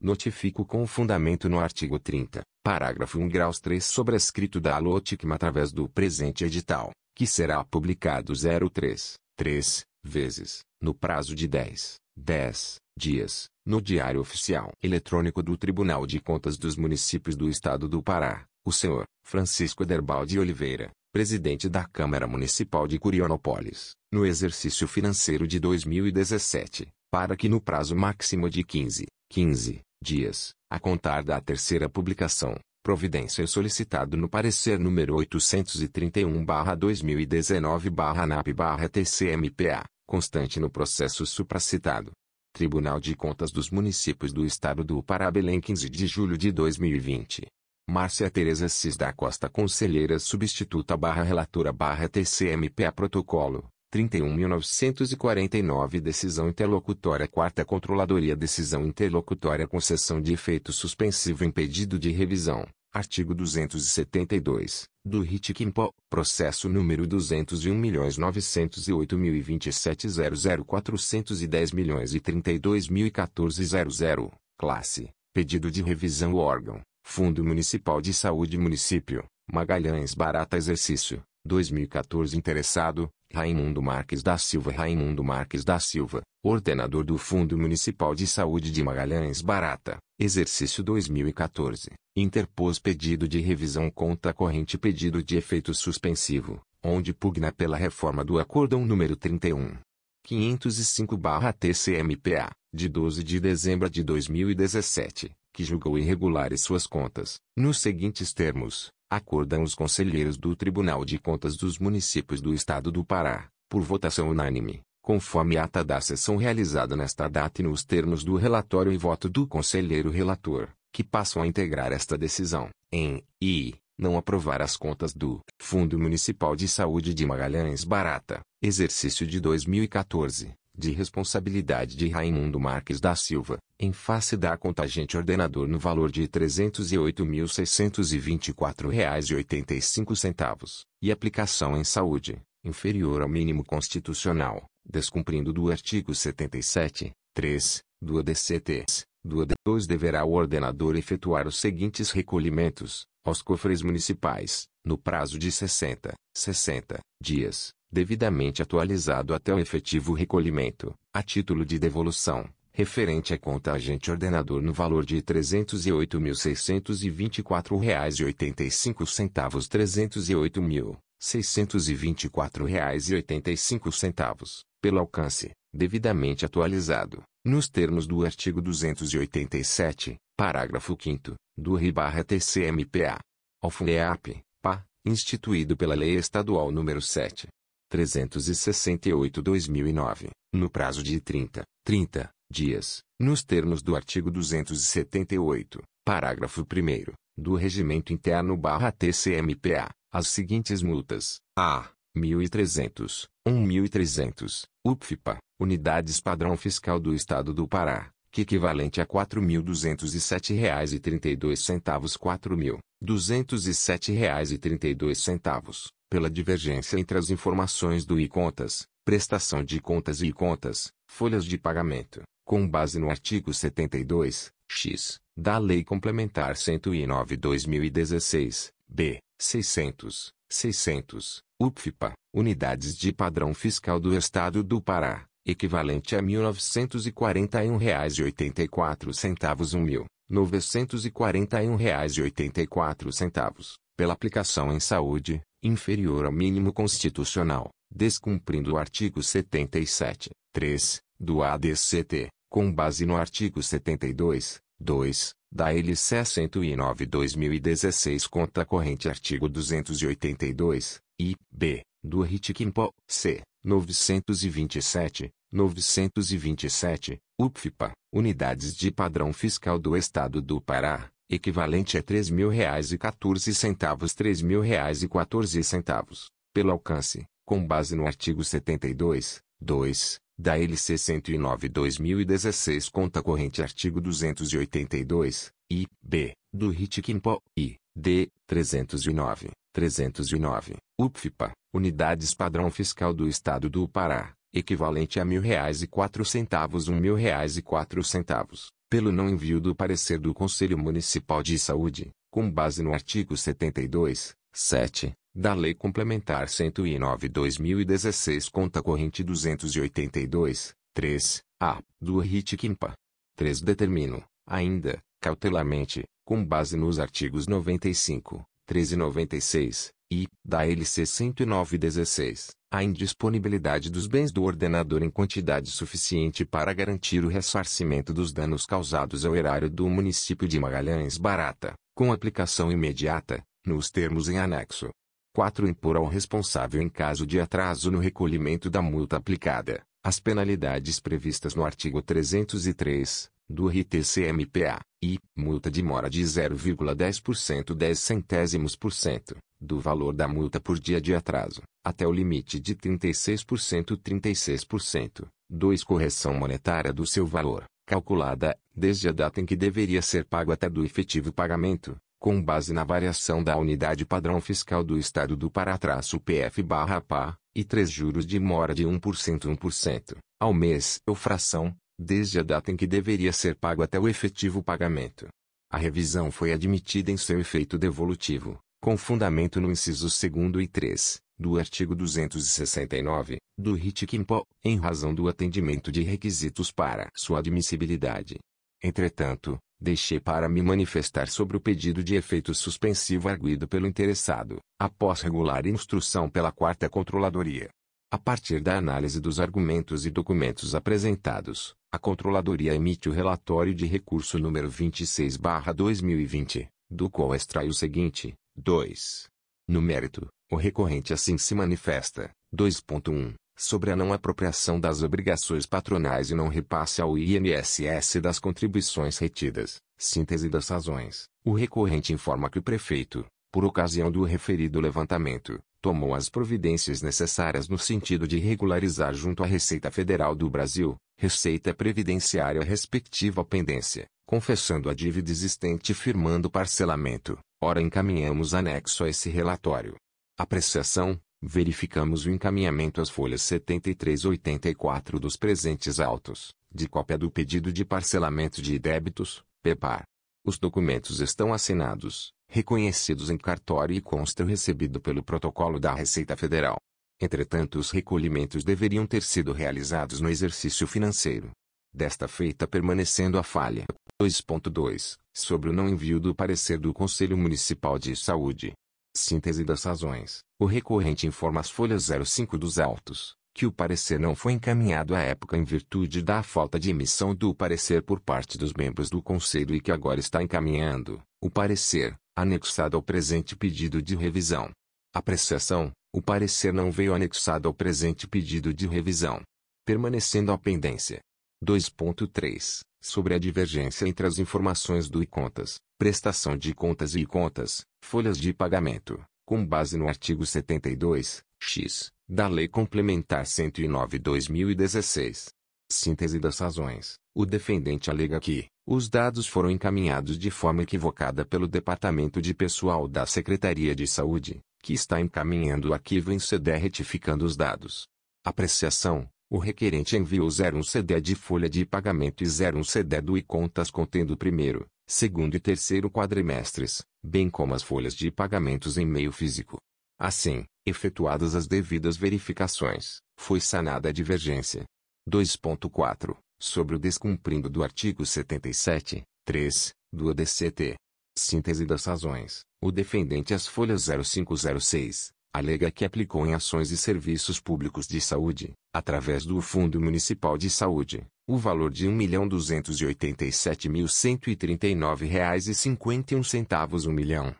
Speaker 1: notifico com fundamento no artigo 30, parágrafo 1 graus 3 sobrescrito da Aloticma através do presente edital, que será publicado 03, 3, vezes, no prazo de 10, 10 dias, no Diário Oficial Eletrônico do Tribunal de Contas dos Municípios do Estado do Pará, o senhor Francisco Derbaldi Oliveira, presidente da Câmara Municipal de Curionópolis, no exercício financeiro de 2017, para que no prazo máximo de 15, 15 dias, a contar da terceira publicação, providência solicitado no parecer número 831/2019/NAP/TCMPA, constante no processo supracitado, Tribunal de Contas dos Municípios do Estado do Pará Belém 15 de julho de 2020. Márcia Tereza Cis da Costa Conselheira Substituta barra Relatora barra TCMPA Protocolo, 31.949 Decisão Interlocutória Quarta Controladoria Decisão Interlocutória Concessão de efeito suspensivo impedido de revisão, Artigo 272, do RIT Quimpo, processo número 201.908.027.00410 milhões e 32.014.00, classe, pedido de revisão órgão, Fundo Municipal de Saúde Município, Magalhães Barata Exercício, 2014 Interessado, Raimundo Marques da Silva Raimundo Marques da Silva, ordenador do Fundo Municipal de Saúde de Magalhães Barata, exercício 2014, interpôs pedido de revisão contra corrente pedido de efeito suspensivo, onde pugna pela reforma do Acórdão número 31. 505-TCMPA, de 12 de dezembro de 2017, que julgou irregulares suas contas, nos seguintes termos, acordam os conselheiros do Tribunal de Contas dos Municípios do Estado do Pará, por votação unânime, conforme ata da sessão realizada nesta data e nos termos do relatório e voto do conselheiro relator, que passam a integrar esta decisão, em, e, não aprovar as contas do Fundo Municipal de Saúde de Magalhães Barata, exercício de 2014, de responsabilidade de Raimundo Marques da Silva, em face da contagente ordenador no valor de R$ 308.624,85, e aplicação em saúde, inferior ao mínimo constitucional, descumprindo do artigo 77, 3, do ADCTs, do AD2 deverá o ordenador efetuar os seguintes recolhimentos, aos cofres municipais, no prazo de 60, 60 dias, devidamente atualizado até o efetivo recolhimento, a título de devolução, referente à conta agente ordenador no valor de R$ 308.624,85 308.624,85 pelo alcance, devidamente atualizado, nos termos do artigo 287, parágrafo 5 do RI-TCMPA. FUNEAP, PA, instituído pela Lei Estadual nº 7. 368-2009, no prazo de 30, 30 dias, nos termos do artigo 278, parágrafo 1 do Regimento Interno barra TCMPA, as seguintes multas: A. 1.300, 1.300, UPFIPA, Unidades Padrão Fiscal do Estado do Pará, que equivalente a R$ 4.207,32 R$ 4.207,32, pela divergência entre as informações do e-contas, prestação de contas e e-contas, folhas de pagamento, com base no artigo 72, x, da Lei Complementar 109/2016, b, 600, 600, UPFIPA, Unidades de Padrão Fiscal do Estado do Pará, equivalente a R$ 1.941,84 R$ 1.941,84, pela aplicação em saúde, inferior ao mínimo constitucional, descumprindo o artigo 77, 3, do ADCT, com base no artigo 72, 2, da LC 109-2016 contra a corrente artigo 282, I, B, do RITQIMPO, C, 927, 927, UPFIPA, Unidades de Padrão Fiscal do Estado do Pará, equivalente a R$ 3.014 R$ 3.014, pelo alcance, com base no artigo 72, 2, da LC 109/2016 conta corrente artigo 282, I, B, do RIT-QIMPO, I, D, 309, 309, UPFIPA, Unidades Padrão Fiscal do Estado do Pará, equivalente a R$ 1.004 R$ 1.004 pelo não envio do parecer do Conselho Municipal de Saúde, com base no artigo 72, 7, da Lei Complementar 109/2016 conta corrente 282, 3, a, do RIT-QUIMPA. 3. Determino, ainda, cautelarmente, com base nos artigos 95, 13 e 96, e, da LC 109/16, a indisponibilidade dos bens do ordenador em quantidade suficiente para garantir o ressarcimento dos danos causados ao erário do município de Magalhães Barata, com aplicação imediata, nos termos em anexo. 4. Impor ao responsável em caso de atraso no recolhimento da multa aplicada, as penalidades previstas no artigo 303, do RTCMPA, e, multa de mora de 0,10% 10 centésimos por cento, do valor da multa por dia de atraso, até o limite de 36% 36%. 2. Correção monetária do seu valor, calculada, desde a data em que deveria ser pago até do efetivo pagamento, com base na variação da unidade padrão fiscal do Estado do Pará-PF-PA, e 3 juros de mora de 1% 1%, ao mês ou fração, desde a data em que deveria ser pago até o efetivo pagamento. A revisão foi admitida em seu efeito devolutivo, com fundamento no inciso 2 e 3, do artigo 269, do RIT Quimpo, em razão do atendimento de requisitos para sua admissibilidade. Entretanto, deixei para me manifestar sobre o pedido de efeito suspensivo arguido pelo interessado, após regular instrução pela Quarta Controladoria. A partir da análise dos argumentos e documentos apresentados, a Controladoria emite o relatório de recurso número 26/2020, do qual extrai o seguinte: 2. No mérito, o recorrente assim se manifesta, 2.1, sobre a não apropriação das obrigações patronais e não repasse ao INSS das contribuições retidas. Síntese das razões. O recorrente informa que o prefeito, por ocasião do referido levantamento, tomou as providências necessárias no sentido de regularizar junto à Receita Federal do Brasil, Receita Previdenciária respectiva pendência, confessando a dívida existente e firmando parcelamento. Ora encaminhamos anexo a esse relatório. Apreciação, verificamos o encaminhamento às folhas 73 e 84 dos presentes autos, de cópia do pedido de parcelamento de débitos, PEPAR. Os documentos estão assinados, reconhecidos em cartório e consta recebido pelo protocolo da Receita Federal. Entretanto, os recolhimentos deveriam ter sido realizados no exercício financeiro. Desta feita permanecendo a falha. 2.2. Sobre o não envio do parecer do Conselho Municipal de Saúde. Síntese das razões. O recorrente informa as folhas 05 dos autos, que o parecer não foi encaminhado à época em virtude da falta de emissão do parecer por parte dos membros do Conselho e que agora está encaminhando o parecer, anexado ao presente pedido de revisão. Apreciação: o parecer não veio anexado ao presente pedido de revisão. Permanecendo a pendência. 2.3. Sobre a divergência entre as informações do e-contas, prestação de contas e e-contas, folhas de pagamento, com base no artigo 72, x, da Lei Complementar 109/2016. Síntese das razões. O defendente alega que os dados foram encaminhados de forma equivocada pelo Departamento de Pessoal da Secretaria de Saúde, que está encaminhando o arquivo em CD retificando os dados. Apreciação: o requerente enviou 01 CD de folha de pagamento e 01 CD do e contas contendo o primeiro, segundo e terceiro quadrimestres, bem como as folhas de pagamentos em meio físico. Assim, efetuadas as devidas verificações, foi sanada a divergência. 2.4. Sobre o descumprindo do artigo 77, 3, do ADCT. Síntese das razões. O defendente às folhas 0506, alega que aplicou em ações e serviços públicos de saúde, através do Fundo Municipal de Saúde, o valor de R$ 1.287.139,51 1 milhão,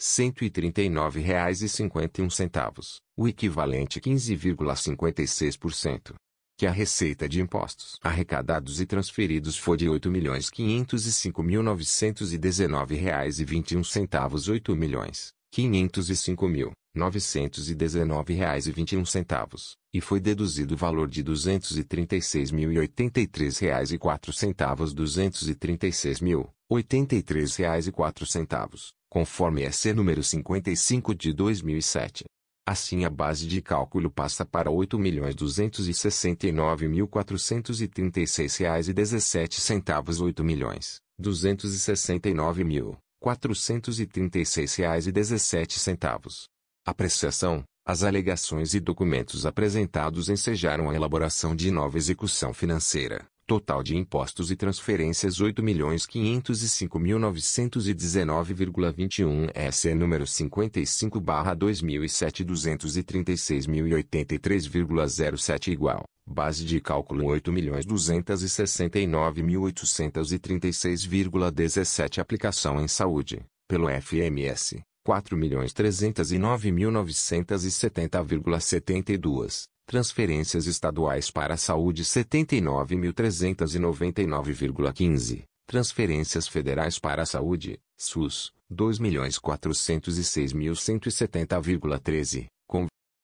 Speaker 1: 139.139,51, o equivalente a 15,56%. Que a receita de impostos arrecadados e transferidos foi de R$ 8.505.919,21 8 milhões, 505.919,21 reais e centavos, e foi deduzido o valor de 236.083 reais e 4 centavos 236.083,04 reais e centavos, conforme EC número 55 de 2007. Assim a base de cálculo passa para R$ 8.269.436,17 R$ 8.269.000. R$ 436,17. Apreciação: As alegações e documentos apresentados ensejaram a elaboração de nova execução financeira. Total de impostos e transferências 8.505.919,21 S. número 55 2007 236.083,07 igual. Base de cálculo 8.269.836,17 Aplicação em saúde, pelo FMS, 4.309.970,72. Transferências estaduais para a saúde 79.399,15. Transferências federais para a saúde, SUS, 2.406.170,13.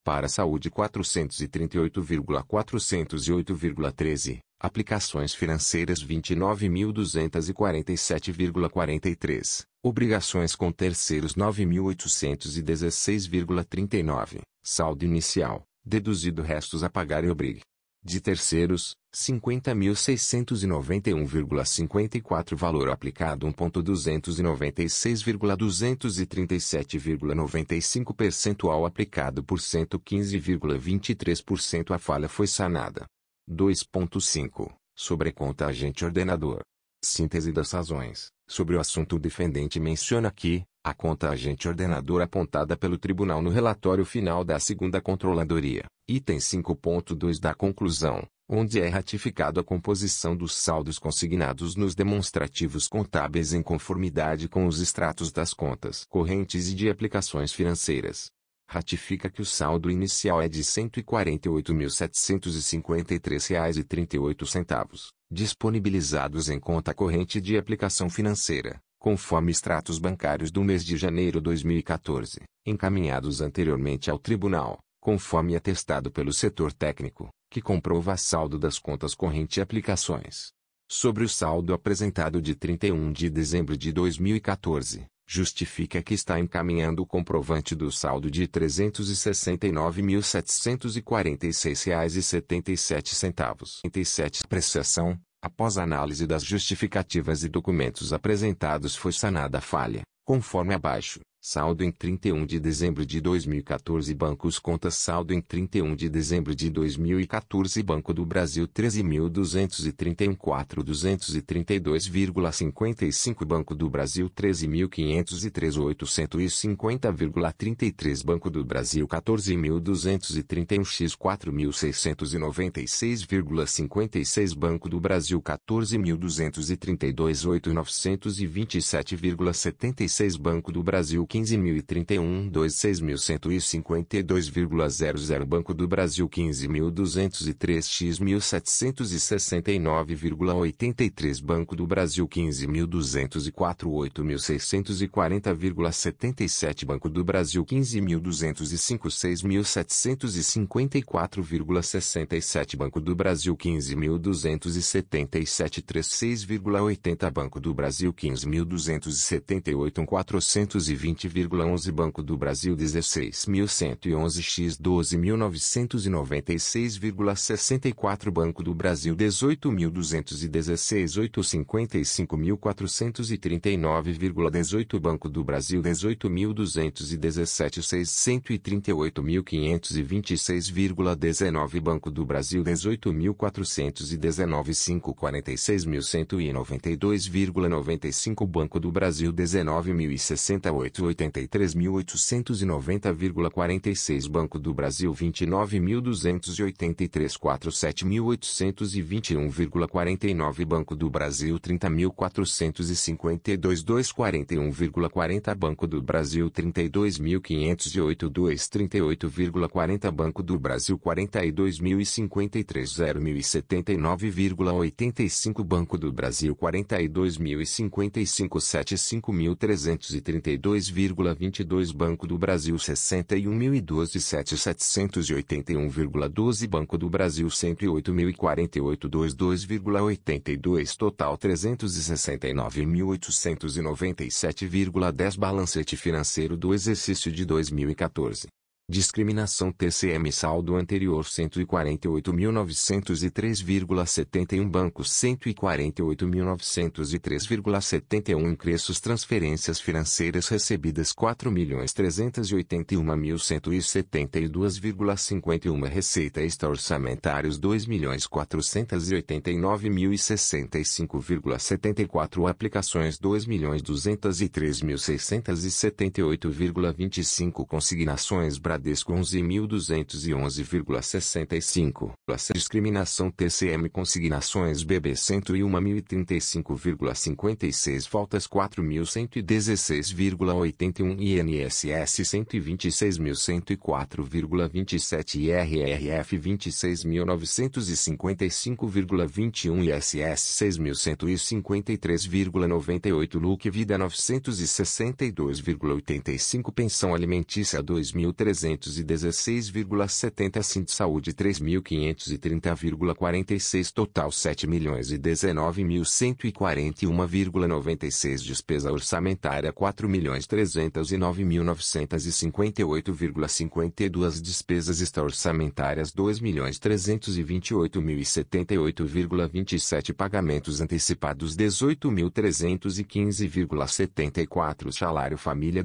Speaker 1: Para saúde 438,408,13. Aplicações financeiras 29.247,43. Obrigações com terceiros 9.816,39. Saldo inicial, deduzido restos a pagar e obrigue. De terceiros, 50.691,54 Valor aplicado 1.296,237,95 Percentual aplicado por 115,23% A falha foi sanada. 2.5 Sobre conta agente ordenador. Síntese das razões. Sobre o assunto o defendente menciona que, a conta agente ordenador apontada pelo tribunal no relatório final da segunda controladoria, item 5.2 da conclusão, onde é ratificado a composição dos saldos consignados nos demonstrativos contábeis em conformidade com os extratos das contas correntes e de aplicações financeiras. Ratifica que o saldo inicial é de R$ 148.753,38, disponibilizados em conta corrente de aplicação financeira, conforme extratos bancários do mês de janeiro 2014, encaminhados anteriormente ao tribunal, conforme atestado pelo setor técnico, que comprova saldo das contas corrente e aplicações. Sobre o saldo apresentado de 31 de dezembro de 2014, justifica que está encaminhando o comprovante do saldo de R$ 369.746,77. Prestação, Após análise das justificativas e documentos apresentados foi sanada a falha, conforme abaixo. Saldo em 31 de dezembro de 2014 Bancos Contas. Saldo em 31 de dezembro de 2014 Banco do Brasil 13.231.432,55 Banco do Brasil 13.503.850,33 Banco do Brasil 14.231x 4.696,56 Banco do Brasil 14.232.827,76 Banco do Brasil 15.031 26.152,00 Banco do Brasil 15.203 x 1.769,83 Banco do Brasil 15.204 8.640,77 Banco do Brasil 15.205 6.754,67 Banco do Brasil 15.277 36,80 Banco do Brasil 15.278 420 20,11 Banco do Brasil 16.111 x 12.996,64 Banco do Brasil 18.216 855.439,18 Banco do Brasil 18.217 638.526,19 Banco do Brasil 18.419 546.192,95 Banco do Brasil 19.068 83.890,46 Banco do Brasil 29.283 47.821,49 Banco do Brasil 30.452 241,40 Banco do Brasil 32.508 238,40 Banco do Brasil 42.053 0.079,85 Banco do Brasil 42.055 75.332, 0,22 Banco do Brasil 61.012 781,12 Banco do Brasil 108.048 22,82 Total 369.897,10 Balancete financeiro do exercício de 2014 Discriminação TCM saldo anterior 148.903,71 bancos 148.903,71 ingressos transferências financeiras recebidas 4.381.172,51 receita extra orçamentários 2.489.065,74 aplicações 2.203.678,25 consignações Brasil Bradesco 11.211,65. Discriminação TCM Consignações BB 101.035,56 Faltas 4.116,81 INSS 126.104,27 IRRF 26.955,21 ISS 6.153,98 Luque Vida 962,85 Pensão Alimentícia 2.300 3.316,75 Saúde 3.530,46 Total 7.019.141,96 Despesa orçamentária 4.309.958,52 Despesas extra-orçamentárias 2.328.078,27 Pagamentos antecipados 18.315,74 Salário família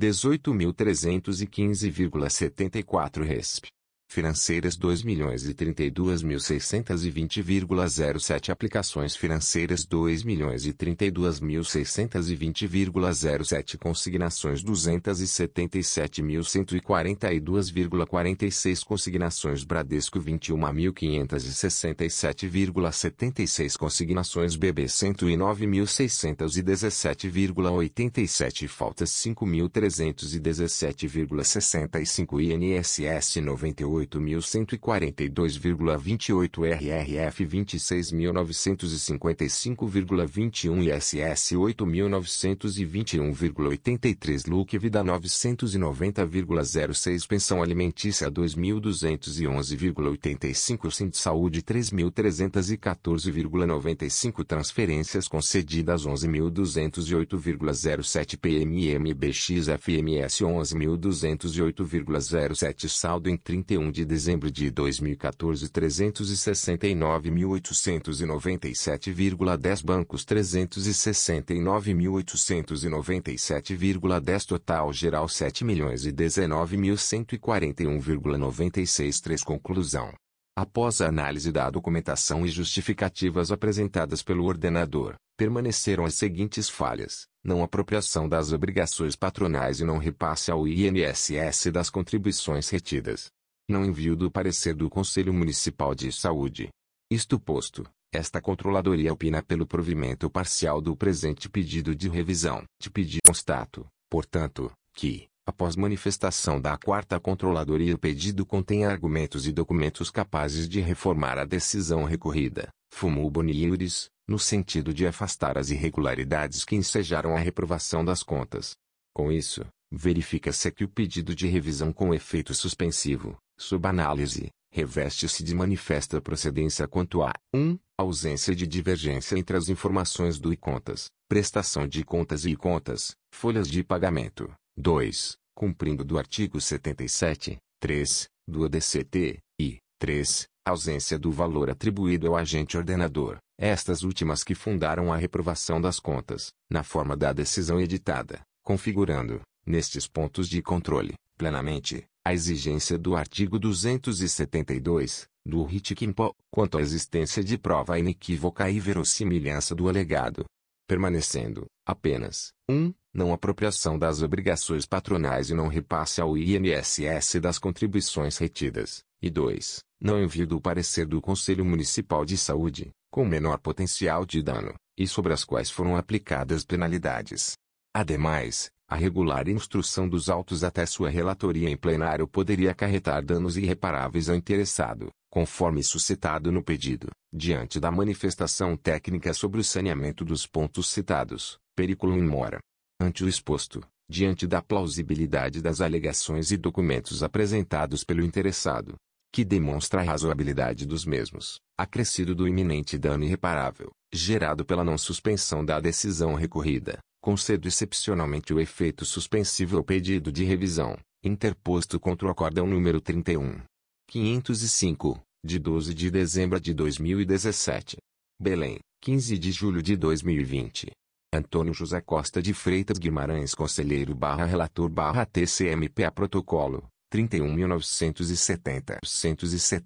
Speaker 1: 18.315,74 RESP. Financeiras 2.032.620,07 Aplicações financeiras 2.032.620,07 Consignações 277.142,46 Consignações Bradesco 21.567,76 Consignações BB 109.617,87 Faltas 5.317,65 INSS 98 28.142,28 RRF 26.955,21 ISS 8.921,83 Luque Vida 990,06 Pensão Alimentícia 2.211,85 Cinto Saúde 3.314,95 Transferências concedidas 11.208,07 PMMBX FMS 11.208,07 Saldo em 31 de dezembro de 2014 369.897,10 Bancos 369.897,10 Total geral 7.019.141,96 3 Conclusão. Após a análise da documentação e justificativas apresentadas pelo ordenador, permaneceram as seguintes falhas: não apropriação das obrigações patronais e não repasse ao INSS das contribuições retidas não envio do parecer do Conselho Municipal de Saúde. Isto posto, esta controladoria opina pelo provimento parcial do presente pedido de revisão. Te pedi constato, portanto, que, após manifestação da quarta controladoria o pedido contém argumentos e documentos capazes de reformar a decisão recorrida, fumo boniures, no sentido de afastar as irregularidades que ensejaram a reprovação das contas. Com isso, verifica-se que o pedido de revisão com efeito suspensivo, Subanálise. Reveste-se de manifesta procedência quanto a 1. ausência de divergência entre as informações do e-contas, prestação de contas e contas, folhas de pagamento. 2. Cumprindo do artigo 77, 3, do ADCT, e 3. Ausência do valor atribuído ao agente ordenador, estas últimas que fundaram a reprovação das contas, na forma da decisão editada, configurando, nestes pontos de controle, plenamente, a exigência do artigo 272, do RIT-QUIMPO, quanto à existência de prova inequívoca e verossimilhança do alegado. Permanecendo, apenas, 1. Um, não apropriação das obrigações patronais e não repasse ao INSS das contribuições retidas. E 2. Não envio do parecer do Conselho Municipal de Saúde, com menor potencial de dano, e sobre as quais foram aplicadas penalidades. Ademais, a regular instrução dos autos até sua relatoria em plenário poderia acarretar danos irreparáveis ao interessado, conforme suscitado no pedido, diante da manifestação técnica sobre o saneamento dos pontos citados, periculum in mora. Ante o exposto, diante da plausibilidade das alegações e documentos apresentados pelo interessado, que demonstra a razoabilidade dos mesmos, acrescido do iminente dano irreparável, gerado pela não suspensão da decisão recorrida, concedo excepcionalmente o efeito suspensivo ao pedido de revisão, interposto contra o acórdão número 31. 505, de 12 de dezembro de 2017. Belém, 15 de julho de 2020. Antônio José Costa de Freitas Guimarães Conselheiro barra Relator barra TCMPA Protocolo, 31.970. 170.